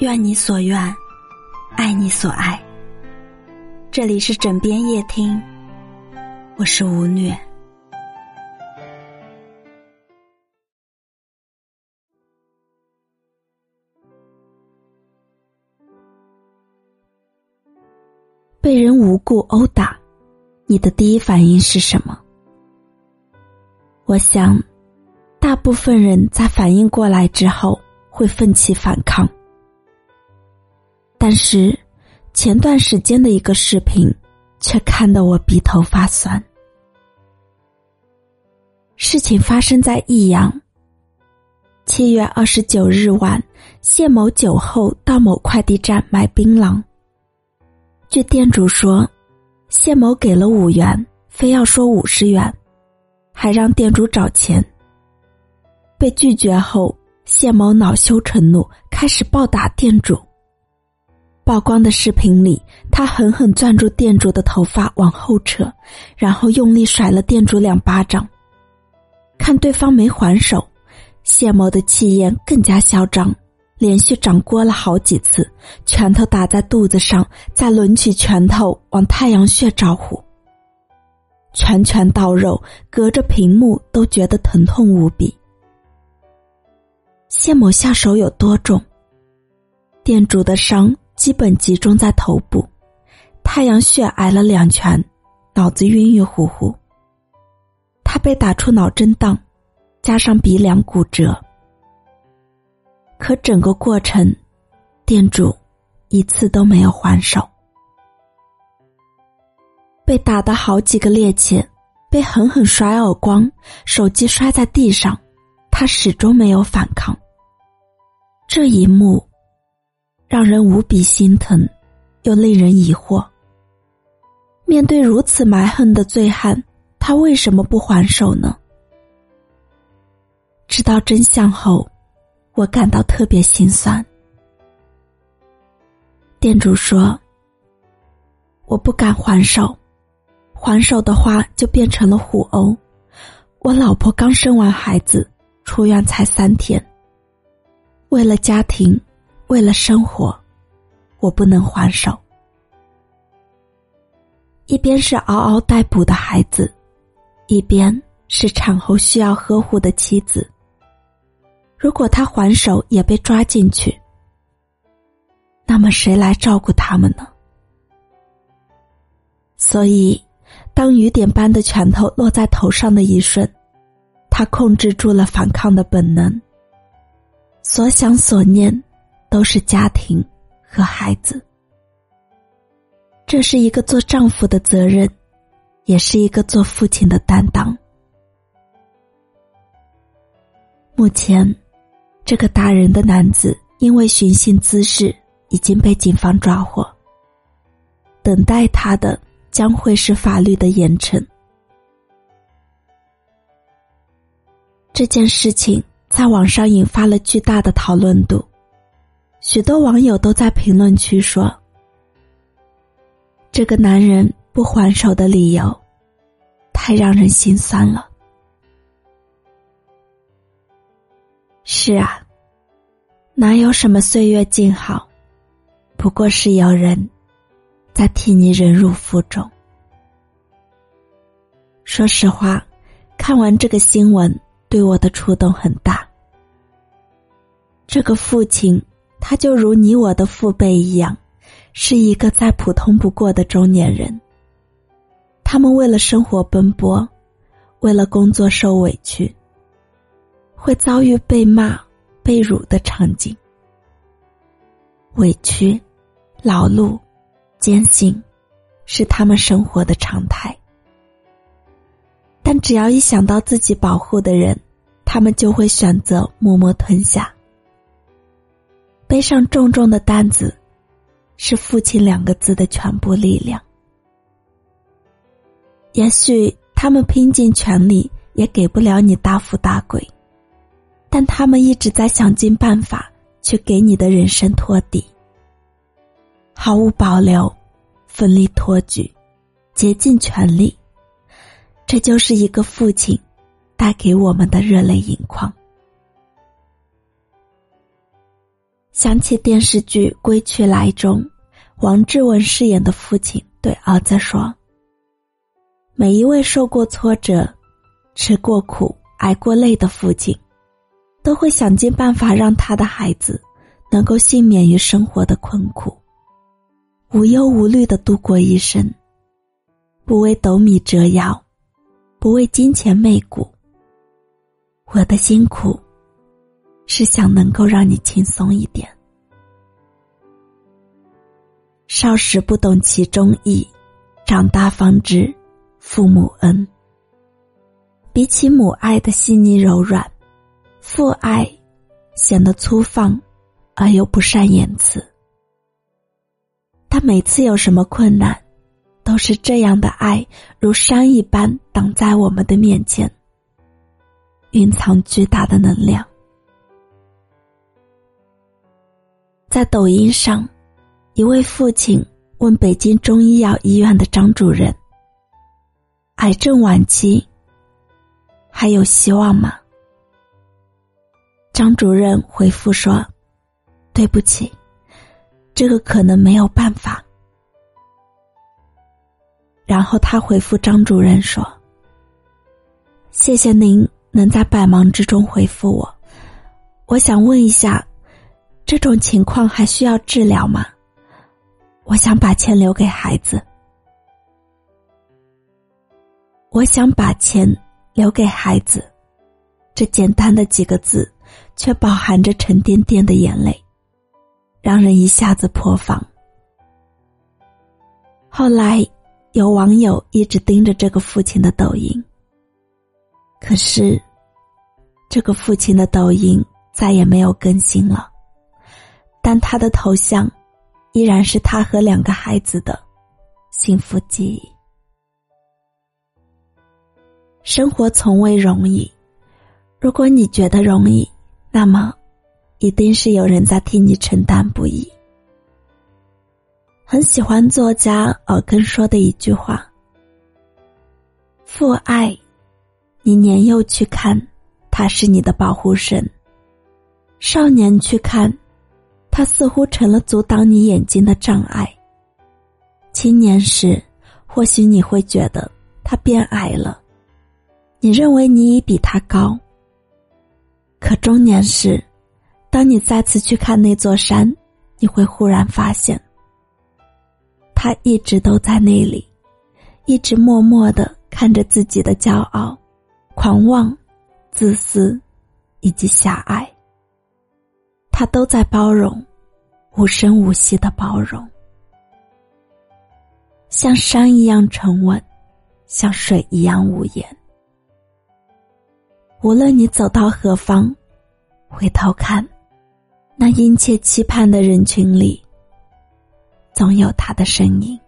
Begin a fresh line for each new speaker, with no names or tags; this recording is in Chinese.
愿你所愿，爱你所爱。这里是枕边夜听，我是吴虐。被人无故殴打，你的第一反应是什么？我想，大部分人在反应过来之后会奋起反抗。但是，前段时间的一个视频，却看得我鼻头发酸。事情发生在益阳。七月二十九日晚，谢某酒后到某快递站买槟榔。据店主说，谢某给了五元，非要说五十元，还让店主找钱。被拒绝后，谢某恼羞成怒，开始暴打店主。曝光的视频里，他狠狠攥住店主的头发往后扯，然后用力甩了店主两巴掌。看对方没还手，谢某的气焰更加嚣张，连续掌掴了好几次，拳头打在肚子上，再抡起拳头往太阳穴招呼。拳拳到肉，隔着屏幕都觉得疼痛无比。谢某下手有多重？店主的伤。基本集中在头部，太阳穴挨了两拳，脑子晕晕乎乎。他被打出脑震荡，加上鼻梁骨折。可整个过程，店主一次都没有还手。被打的好几个趔趄，被狠狠甩耳光，手机摔在地上，他始终没有反抗。这一幕。让人无比心疼，又令人疑惑。面对如此蛮横的醉汉，他为什么不还手呢？知道真相后，我感到特别心酸。店主说：“我不敢还手，还手的话就变成了互殴。我老婆刚生完孩子，出院才三天，为了家庭。”为了生活，我不能还手。一边是嗷嗷待哺的孩子，一边是产后需要呵护的妻子。如果他还手也被抓进去，那么谁来照顾他们呢？所以，当雨点般的拳头落在头上的一瞬，他控制住了反抗的本能，所想所念。都是家庭和孩子，这是一个做丈夫的责任，也是一个做父亲的担当。目前，这个打人的男子因为寻衅滋事已经被警方抓获，等待他的将会是法律的严惩。这件事情在网上引发了巨大的讨论度。许多网友都在评论区说：“这个男人不还手的理由，太让人心酸了。”是啊，哪有什么岁月静好，不过是有人在替你忍辱负重。说实话，看完这个新闻，对我的触动很大。这个父亲。他就如你我的父辈一样，是一个再普通不过的中年人。他们为了生活奔波，为了工作受委屈，会遭遇被骂、被辱的场景。委屈、劳碌、艰辛，是他们生活的常态。但只要一想到自己保护的人，他们就会选择默默吞下。背上重重的担子，是“父亲”两个字的全部力量。也许他们拼尽全力也给不了你大富大贵，但他们一直在想尽办法去给你的人生托底，毫无保留，奋力托举，竭尽全力。这就是一个父亲带给我们的热泪盈眶。想起电视剧《归去来》中，王志文饰演的父亲对儿子说：“每一位受过挫折、吃过苦、挨过累的父亲，都会想尽办法让他的孩子能够幸免于生活的困苦，无忧无虑的度过一生，不为斗米折腰，不为金钱媚骨。我的辛苦。”是想能够让你轻松一点。少时不懂其中意，长大方知父母恩。比起母爱的细腻柔软，父爱显得粗放而又不善言辞。他每次有什么困难，都是这样的爱如山一般挡在我们的面前，蕴藏巨大的能量。在抖音上，一位父亲问北京中医药医院的张主任：“癌症晚期还有希望吗？”张主任回复说：“对不起，这个可能没有办法。”然后他回复张主任说：“谢谢您能在百忙之中回复我，我想问一下。”这种情况还需要治疗吗？我想把钱留给孩子。我想把钱留给孩子，这简单的几个字，却饱含着沉甸甸的眼泪，让人一下子破防。后来，有网友一直盯着这个父亲的抖音，可是，这个父亲的抖音再也没有更新了。但他的头像，依然是他和两个孩子的幸福记忆。生活从未容易，如果你觉得容易，那么，一定是有人在替你承担不易。很喜欢作家耳根说的一句话：“父爱，你年幼去看，他是你的保护神；少年去看。”他似乎成了阻挡你眼睛的障碍。青年时，或许你会觉得他变矮了，你认为你已比他高。可中年时，当你再次去看那座山，你会忽然发现，他一直都在那里，一直默默的看着自己的骄傲、狂妄、自私，以及狭隘。他都在包容，无声无息的包容，像山一样沉稳，像水一样无言。无论你走到何方，回头看，那殷切期盼的人群里，总有他的身影。